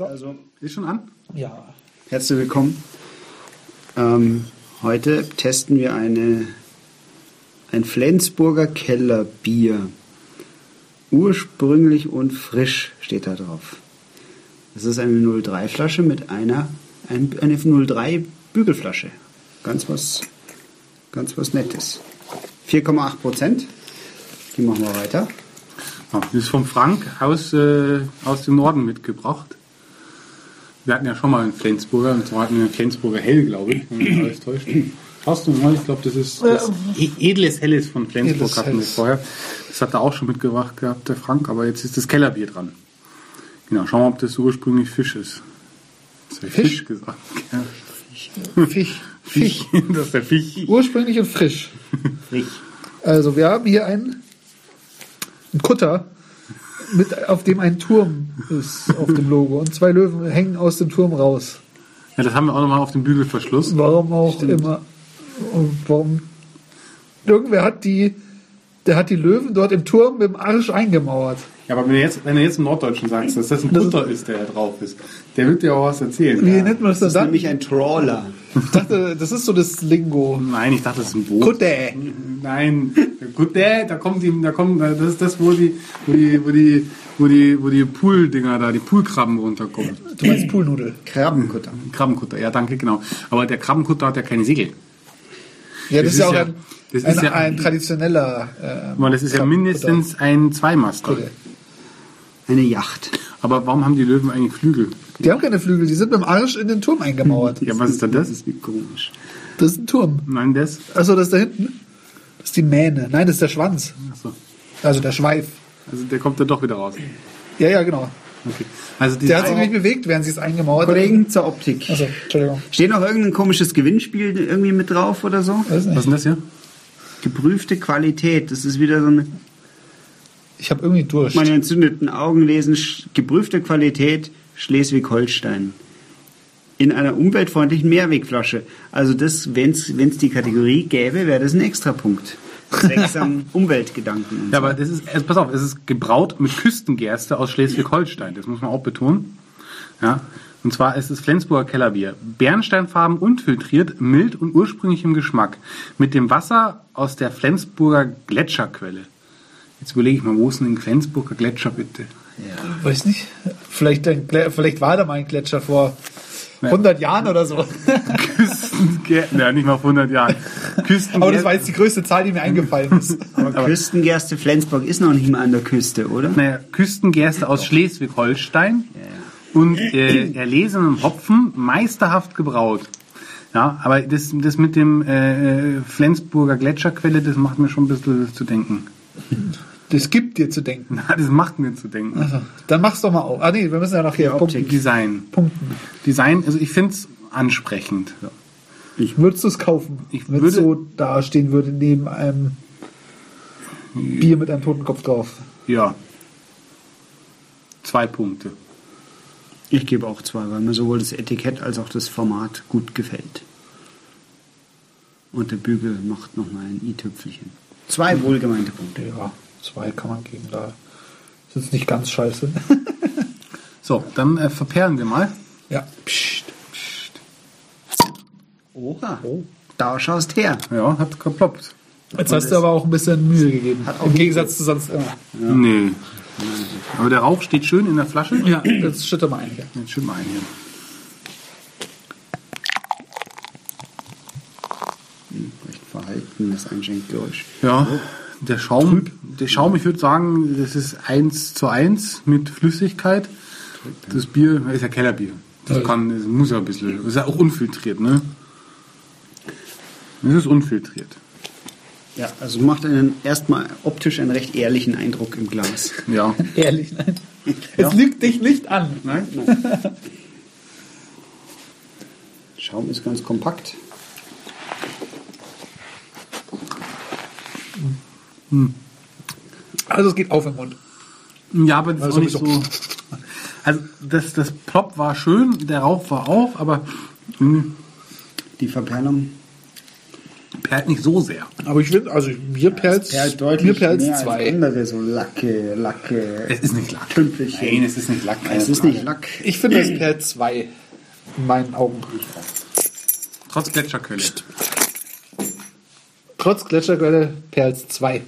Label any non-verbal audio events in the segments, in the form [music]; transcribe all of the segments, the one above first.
Also, ist schon an? Ja. Herzlich willkommen. Ähm, heute testen wir eine, ein Flensburger Kellerbier. Ursprünglich und frisch steht da drauf. Das ist eine 03-Flasche mit einer ein, eine 03 Bügelflasche. Ganz was, ganz was Nettes. 4,8 Prozent. Die machen wir weiter. Ja, das ist vom Frank aus, äh, aus dem Norden mitgebracht. Wir hatten ja schon mal einen Flensburger, und zwar hatten wir einen Flensburger Hell, glaube ich, wenn mich [clears throat] alles täuscht. Hast du mal? Ich glaube, das ist das E- edles Helles von Flensburg hatten wir vorher. Das hat er auch schon mitgebracht gehabt, der Frank, aber jetzt ist das Kellerbier dran. Genau, schauen wir, ob das ursprünglich Fisch ist. Das Fisch? Fisch gesagt. Ja. Fisch. Fisch. [laughs] Das ist der Fisch. Ursprünglich und frisch. Frisch. Also wir haben hier einen, einen Kutter, mit, auf dem ein Turm ist auf dem Logo. Und zwei Löwen hängen aus dem Turm raus. Ja, das haben wir auch nochmal auf dem Bügelverschluss. Warum auch immer. Und warum? Irgendwer hat die, der hat die Löwen dort im Turm mit dem Arsch eingemauert. Ja, aber wenn du jetzt, wenn du jetzt im Norddeutschen sagst, dass das ein Das- Kutter ist, der da drauf ist, der wird dir auch was erzählen. Wie nennt man das Das ist dann? nämlich ein Trawler. Ich dachte, das ist so das Lingo. Nein, ich dachte, das ist ein Boot. Kutter. Nein, gut, der, da kommt die, da kommt, das ist das, wo die, wo die, wo die, wo die, wo die Pool-Dinger da, die Poolkrabben runterkommen. Du meinst Poolnudel. Krabbenkutter. Krabbenkutter, ja, danke, genau. Aber der Krabbenkutter hat ja keine Segel. Ja, das, Das ist ja auch ja- ein, das ein, ist ja- ein traditioneller. Ähm, das ist ja mindestens ein Zweimaster. Eine Yacht. Aber warum haben die Löwen eigentlich Flügel? Die haben keine Flügel, die sind mit dem Arsch in den Turm eingemauert. Ja, was ist denn Das das? ist wie komisch. Das ist ein Turm. Nein, das. Achso, das ist da hinten. Das ist die Mähne. Nein, das ist der Schwanz. Achso. Also der Schweif. Also der kommt da doch wieder raus. Ja, ja, genau. Okay. Also Der hat sich nicht bewegt, während sie es eingemauert haben. Kollegen zur Optik. Achso, Entschuldigung. Steht noch irgendein komisches Gewinnspiel irgendwie mit drauf oder so? Weiß Was ist denn das hier? Geprüfte Qualität. Das ist wieder so eine Ich habe irgendwie Durst. meine entzündeten Augen lesen. Geprüfte Qualität Schleswig-Holstein. In einer umweltfreundlichen Mehrwegflasche. Also das, wenn es die Kategorie gäbe, wäre das ein Extrapunkt. Zwecks am [laughs] Umweltgedanken. Ja, aber das ist, also pass auf, es ist gebraut mit Küstengerste aus Schleswig-Holstein. Das muss man auch betonen. Ja. Und zwar ist es Flensburger Kellerbier. Bernsteinfarben unfiltriert, mild und ursprünglich im Geschmack. Mit dem Wasser aus der Flensburger Gletscherquelle. Jetzt überlege ich mal, wo ist denn ein Flensburger Gletscher bitte? Weiß nicht. Vielleicht, Glä- vielleicht war da mal ein Gletscher vor 100 Jahren oder so. [laughs] Küstengerste, ja, nicht mal vor 100 Jahren. Küstengerste. Aber das war jetzt die größte Zahl, die mir eingefallen ist. [laughs] Aber Küstengerste Flensburg ist noch nicht mal an der Küste, oder? Naja, Küstengerste aus Schleswig-Holstein und äh, erlesenem Hopfen, meisterhaft gebraut. Ja, aber das, das mit dem äh, Flensburger Gletscherquelle, das macht mir schon ein bisschen zu denken. Das gibt dir zu denken. Na, das macht mir zu denken. Also, dann mach's doch mal auf. Ah nee, wir müssen ja noch hier punkten. Design. punkten. Design, also ich finde es ansprechend. Würdest du es kaufen? Ich wenn es würde- so dastehen würde neben einem Bier mit einem Totenkopf drauf. Ja. Zwei Punkte. Ich gebe auch zwei, weil mir sowohl das Etikett als auch das Format gut gefällt. Und der Bügel macht nochmal ein i-Tüpfelchen. Zwei wohlgemeinte Punkte. Ja, zwei kann man geben. Da ist jetzt nicht ganz scheiße. [laughs] So, dann äh, verperlen wir mal. ja. Psst. Oha. Da schaust her. Ja, hat geploppt. Jetzt hast du aber auch ein bisschen Mühe gegeben. Hat auch Im Gegensatz zu sonst immer. Nee. Aber der Rauch steht schön in der Flasche. Ja, jetzt schütte mal ein hier. Jetzt schön mal ein hier. Recht verhalten, das Einschenkgeräusch. Ja, der Schaum, der Schaum, ich würde sagen, das ist 1 zu 1 mit Flüssigkeit. Das Bier ist ja Kellerbier. Das kann, das muss ja ein bisschen, das ist ja auch unfiltriert, ne? Das ist unfiltriert. Ja, also macht einen erstmal optisch einen recht ehrlichen Eindruck im Glas. [laughs] Ja. Ehrlich, nein. Es lügt dich nicht an. Nein? Schaum ist ganz kompakt. Also es geht auf im Mund. Ja, aber das ist Also auch nicht so. Also das, das Plop war schön, der Rauch war auch, aber hm, Die Verperlung perlt nicht so sehr. Aber ich finde, also mir perlt perlt mir deutlich perlt mehr als zwei. andere, so Lacke, Lacke. Es ist nicht Lack. Tümpelchen. Nein, es ist nicht Lack. Es ist nicht Lack. Ich finde, es perlt zwei. In meinen Augen. Trotz Gletscherquelle. Trotz Gletscherquelle perlt zwei.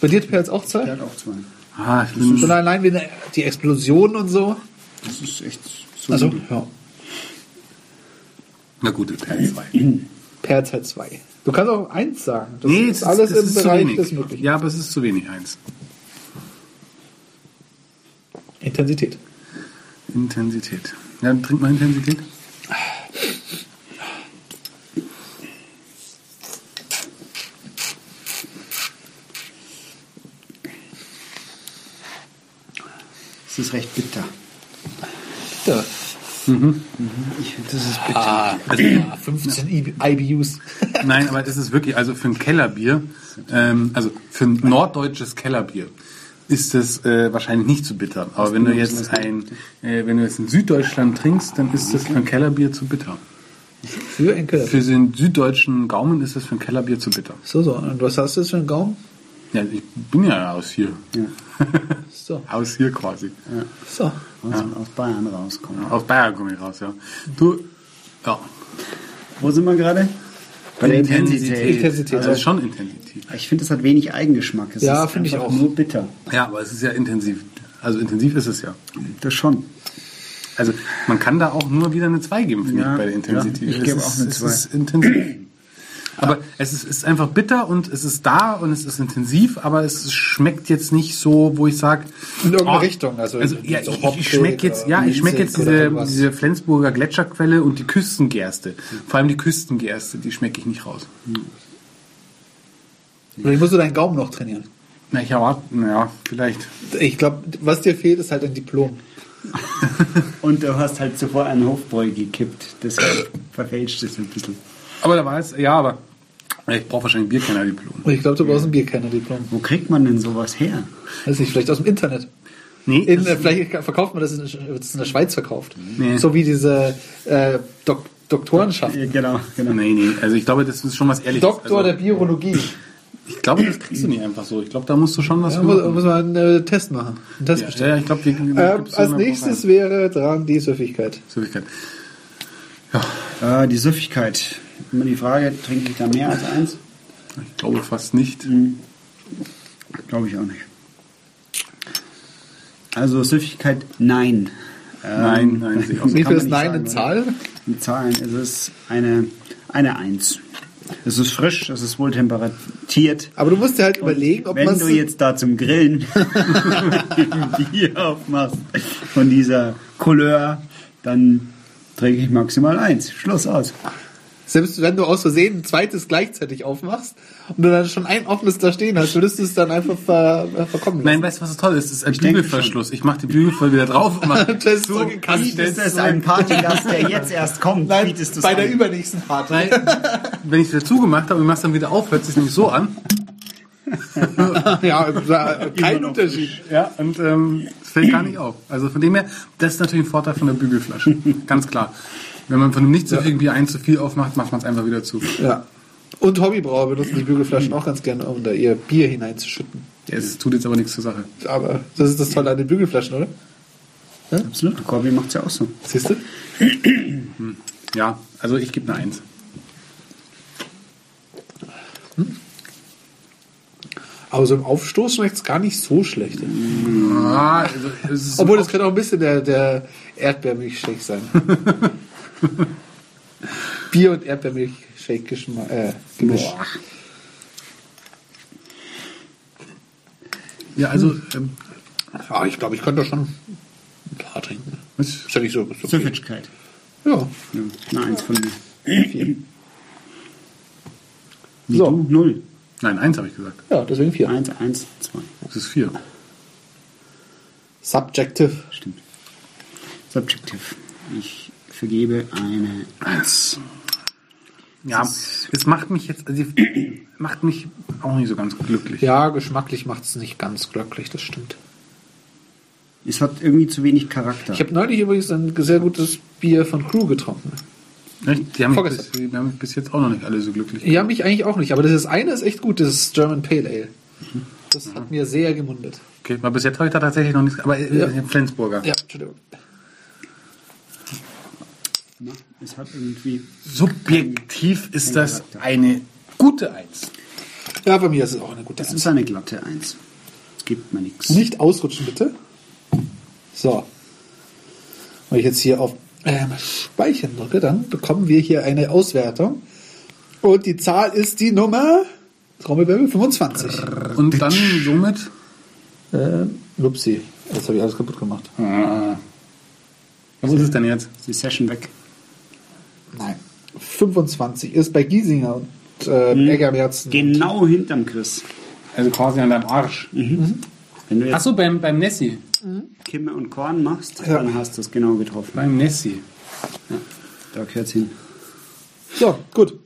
Bei dir perlt auch zwei? Der hat auch zwei. Ah, ich bin Schon allein wegen die Explosion und so. Das ist echt so. Also, ja. Na gut, es perlt zwei. Perlt halt zwei. Du kannst auch eins sagen. Das Nee, ist es alles es im zu Bereich wenig. des Möglichen. Ja, aber es ist zu wenig eins. Intensität. Intensität. Ja, dann trink mal Intensität. Es ist recht bitter. Ja. Ich, das ist bitter. Ah, ja, 15 I- IBUs. [laughs] Nein, aber das ist wirklich, also für ein Kellerbier, ähm, also für ein norddeutsches Kellerbier ist das äh, wahrscheinlich nicht zu bitter. Aber wenn du jetzt ein, äh, wenn du jetzt in Süddeutschland trinkst, dann ist das für ein Kellerbier zu bitter. Für ein Keller. Für den süddeutschen Gaumen ist das für ein Kellerbier zu bitter. So, so. Und was hast du jetzt für einen Gaumen? Ja, ich bin ja aus hier. [laughs] So. aus hier quasi. So. Aus, aus Bayern rauskommen. Aus Bayern komme ich raus, ja. Du, ja. Wo sind wir gerade? Bei der Intensität. Intensität. Also, das ist schon Intensität. Ich finde, es hat wenig Eigengeschmack. Es Ja, ist finde ich auch. Nur bitter. Ja, aber es ist ja intensiv. Also intensiv ist es ja. Das schon. Also man kann da auch nur wieder eine 2 geben, finde Ja, ich, bei der Intensität. ja, ich Es gebe auch eine Es 2. ist intensiv. Aber es ist, ist einfach bitter und es ist da und es ist intensiv, aber es schmeckt jetzt nicht so, wo ich sage. In irgendeine Richtung, also Also, so ja, ich, hopfig ich schmecke jetzt, ja, ich schmecke jetzt diese, diese Flensburger Gletscherquelle und die Küstengerste. Vor allem die Küstengerste, die schmecke ich nicht raus. Vielleicht musst du deinen Gaumen noch trainieren. Na, ich erwarte, naja, vielleicht. Ich glaube, was dir fehlt, ist halt ein Diplom. [laughs] Und du hast halt zuvor einen Hofbräu gekippt. Deshalb verfälscht es ein bisschen. Aber da war es, ja, aber ich brauche wahrscheinlich Bierkennerdiplom. Und ich glaube, du brauchst ein Bierkenner-Diplom. Wo kriegt man denn sowas her? Weiß nicht, vielleicht aus dem Internet. Nee, In, das- äh, vielleicht verkauft man das in, es in der Schweiz verkauft. Nee. So wie diese äh, Dok Doktorenschaft. Ja, genau, genau. nee, nee, also ich glaube, das ist schon was Ehrliches. Doktor also, der Biologie. Ich glaube, das kriegst du nicht einfach so. Ich glaube, da musst du schon was Da für muss, muss man einen äh, Test machen. Einen Test Ja, bestellen. ja, ich glaube, wir gibt's als nächstes wäre dran die Süffigkeit. Süffigkeit. Äh, die Süffigkeit. Immer die Frage, trinke ich da mehr als eins? Ich glaube fast nicht. Glaube ich auch nicht. Also Süffigkeit, nein. Ähm, Nein, nein, ich auch so. Wie viel ist nicht Nein sagen, in oder? Zahlen? In Zahlen ist es eine, eine Eins. Es ist frisch, es ist wohl temperatiert. Aber du musst dir halt überlegen, ob Wenn man du jetzt da zum Grillen [laughs] Bier aufmachst von dieser Couleur, dann trinke ich maximal eins. Schluss aus. Selbst wenn du aus Versehen ein zweites gleichzeitig aufmachst und du dann schon ein offenes da stehen hast, würdest du es dann einfach ver äh, verkommen lassen. Nein, weißt du, was [laughs] so toll ist? Das ist ein Ich Bügelverschluss. Ich mache die Bügel voll wieder drauf und mach Das stell's Das ist ein Partygast, der [laughs] jetzt erst kommt. Nein, bietest bei der an. übernächsten Party. Nein, wenn ich es wieder zugemacht habe und ich mache es dann wieder auf, hört es sich nämlich so an. [laughs] ja, kein Unterschied. Ja, und ähm, es fällt gar nicht auf. Also von dem her, das ist natürlich ein Vorteil von der Bügelflasche. Ganz klar. Wenn man von einem nicht so viel Bier ein zu viel aufmacht, macht man es einfach wieder zu. Ja. Und Hobbybrauer benutzen die Bügelflaschen auch ganz gerne, um da ihr Bier hineinzuschütten. Es tut jetzt aber nichts zur Sache. Aber das ist das Tolle an den Bügelflaschen, oder? Absolut. Corby macht es ja auch so. Siehst du? [clears throat] Ja, also ich gebe eine Eins. Aber so im Aufstoß schmeckt es gar nicht so schlecht. Ah, also Obwohl, das könnte auch ein bisschen der, der Erdbeermilchshake sein. [laughs] [laughs] Bier- und Erdbeermilchshake-Gemisch. Äh, Gemisch. Boah. ja, also ähm, Ja, ich glaube, ich könnte schon ein paar trinken. was? Ist ja nicht so. Ist okay. Süffigkeit. Ja. Ja, eine Eins von mir. So. du? Null. Nein, eins habe ich gesagt. ja, deswegen vier. Eins, eins, zwei. Das ist vier. Subjective. Stimmt. Subjective. Ich vergebe eine Eins. Ja, es macht mich jetzt, also [clears throat] macht mich auch nicht so ganz glücklich. Ja, geschmacklich macht es nicht ganz glücklich, das stimmt. Es hat irgendwie zu wenig Charakter. Ich habe neulich übrigens ein sehr gutes Bier von Crew getrunken. Echt? Die haben, bis, die haben mich bis jetzt auch noch nicht alle so glücklich Ja, mich eigentlich auch nicht, aber das ist eine ist echt gut, das ist German Pale Ale. Das Mhm. hat mir sehr gemundet. Okay, weil bis jetzt habe ich da tatsächlich noch nichts. Aber äh, Ja. Flensburger. Ja, Entschuldigung. Na, es hat irgendwie. Subjektiv ist das eine gute Eins. Ja, bei mir ist es auch eine gute Das Eins. ist eine glatte Eins. Es gibt mir nichts. Nicht ausrutschen, bitte. So. Wenn ich jetzt hier auf ähm, Speichern drücke, dann bekommen wir hier eine Auswertung. Und die Zahl ist die Nummer Trommelwirbel 25. Und dann somit. Ähm, upsi. Jetzt habe ich alles kaputt gemacht. Ah. Was ist es denn jetzt? Ist die Session weg? Nein. 25 ist bei Giesinger und äh, Eggermerzen. Genau hinterm Chris. Also quasi an deinem Arsch. Du jetzt Achso, beim, beim Nessi. Kimme und Korn machst, Ja. dann hast du es genau getroffen. Beim Nessi. Da gehört hin. So, gut.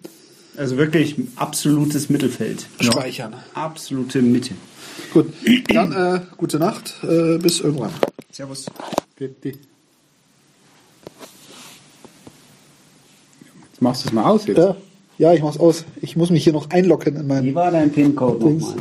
Also wirklich absolutes Mittelfeld. Speichern. Absolute Mitte. Gut. Dann äh, gute Nacht. Äh, bis irgendwann. Servus. Jetzt machst du es mal aus jetzt. Ja, ja, ich mach's aus. Ich muss mich hier noch einloggen in meinen Wie war dein PIN-Code nochmal?